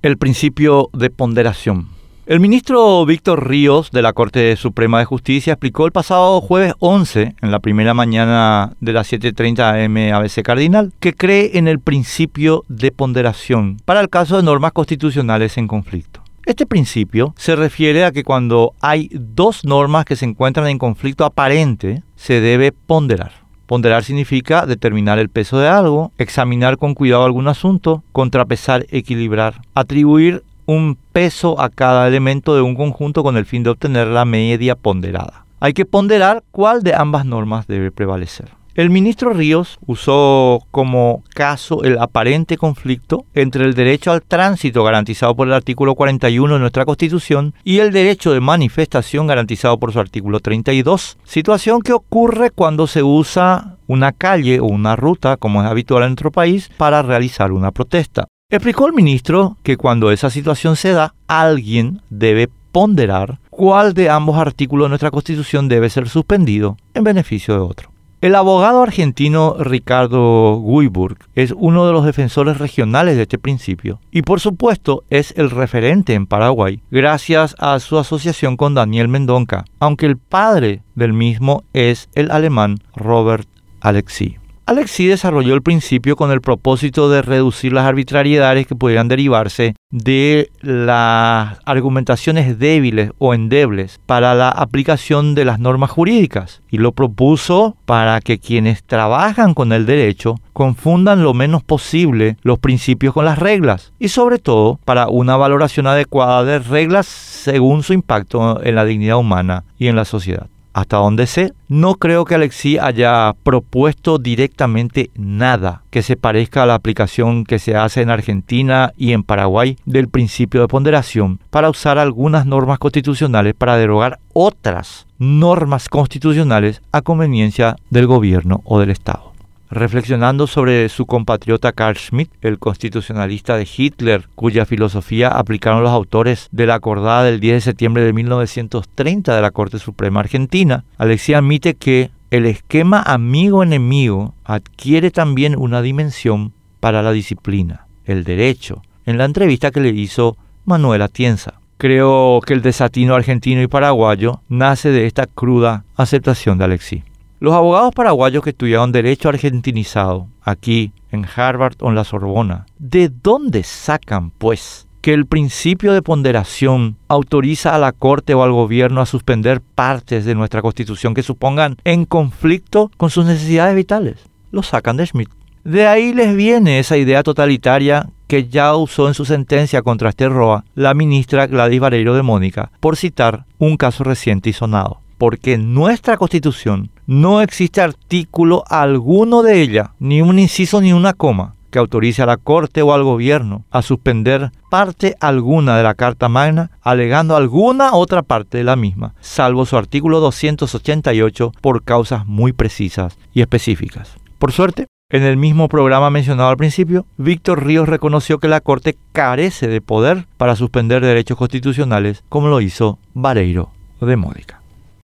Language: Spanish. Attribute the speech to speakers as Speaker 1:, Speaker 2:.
Speaker 1: el principio de ponderación. El ministro Víctor Ríos de la Corte Suprema de Justicia explicó el pasado jueves 11, en la primera mañana de las 7.30 am ABC Cardinal, que cree en el principio de ponderación para el caso de normas constitucionales en conflicto. Este principio se refiere a que cuando hay dos normas que se encuentran en conflicto aparente, se debe ponderar. Ponderar significa determinar el peso de algo, examinar con cuidado algún asunto, contrapesar, equilibrar, atribuir un peso a cada elemento de un conjunto con el fin de obtener la media ponderada. Hay que ponderar cuál de ambas normas debe prevalecer. El ministro Ríos usó como caso el aparente conflicto entre el derecho al tránsito garantizado por el artículo 41 de nuestra Constitución y el derecho de manifestación garantizado por su artículo 32, situación que ocurre cuando se usa una calle o una ruta, como es habitual en nuestro país, para realizar una protesta. Explicó el ministro que cuando esa situación se da, alguien debe ponderar cuál de ambos artículos de nuestra Constitución debe ser suspendido en beneficio de otro. El abogado argentino Ricardo Guiburg es uno de los defensores regionales de este principio y por supuesto es el referente en Paraguay gracias a su asociación con Daniel Mendonca, aunque el padre del mismo es el alemán Robert Alexi. Alexi desarrolló el principio con el propósito de reducir las arbitrariedades que pudieran derivarse de las argumentaciones débiles o endebles para la aplicación de las normas jurídicas y lo propuso para que quienes trabajan con el derecho confundan lo menos posible los principios con las reglas y sobre todo para una valoración adecuada de reglas según su impacto en la dignidad humana y en la sociedad hasta donde sé, no creo que Alexi haya propuesto directamente nada que se parezca a la aplicación que se hace en Argentina y en Paraguay del principio de ponderación para usar algunas normas constitucionales para derogar otras normas constitucionales a conveniencia del gobierno o del Estado reflexionando sobre su compatriota Carl Schmitt, el constitucionalista de Hitler, cuya filosofía aplicaron los autores de la acordada del 10 de septiembre de 1930 de la Corte Suprema Argentina, Alexia admite que el esquema amigo-enemigo adquiere también una dimensión para la disciplina, el derecho, en la entrevista que le hizo Manuel Atienza. Creo que el desatino argentino y paraguayo nace de esta cruda aceptación de Alexi. Los abogados paraguayos que estudiaron Derecho argentinizado aquí en Harvard o en la Sorbona, ¿de dónde sacan, pues, que el principio de ponderación autoriza a la Corte o al gobierno a suspender partes de nuestra Constitución que supongan en conflicto con sus necesidades vitales? Lo sacan de Schmidt. De ahí les viene esa idea totalitaria que ya usó en su sentencia contra este ROA la ministra Gladys Vareiro de Mónica, por citar un caso reciente y sonado porque en nuestra constitución no existe artículo alguno de ella, ni un inciso ni una coma, que autorice a la Corte o al gobierno a suspender parte alguna de la Carta Magna, alegando alguna otra parte de la misma, salvo su artículo 288 por causas muy precisas y específicas. Por suerte, en el mismo programa mencionado al principio, Víctor Ríos reconoció que la Corte carece de poder para suspender derechos constitucionales como lo hizo Vareiro de Módica.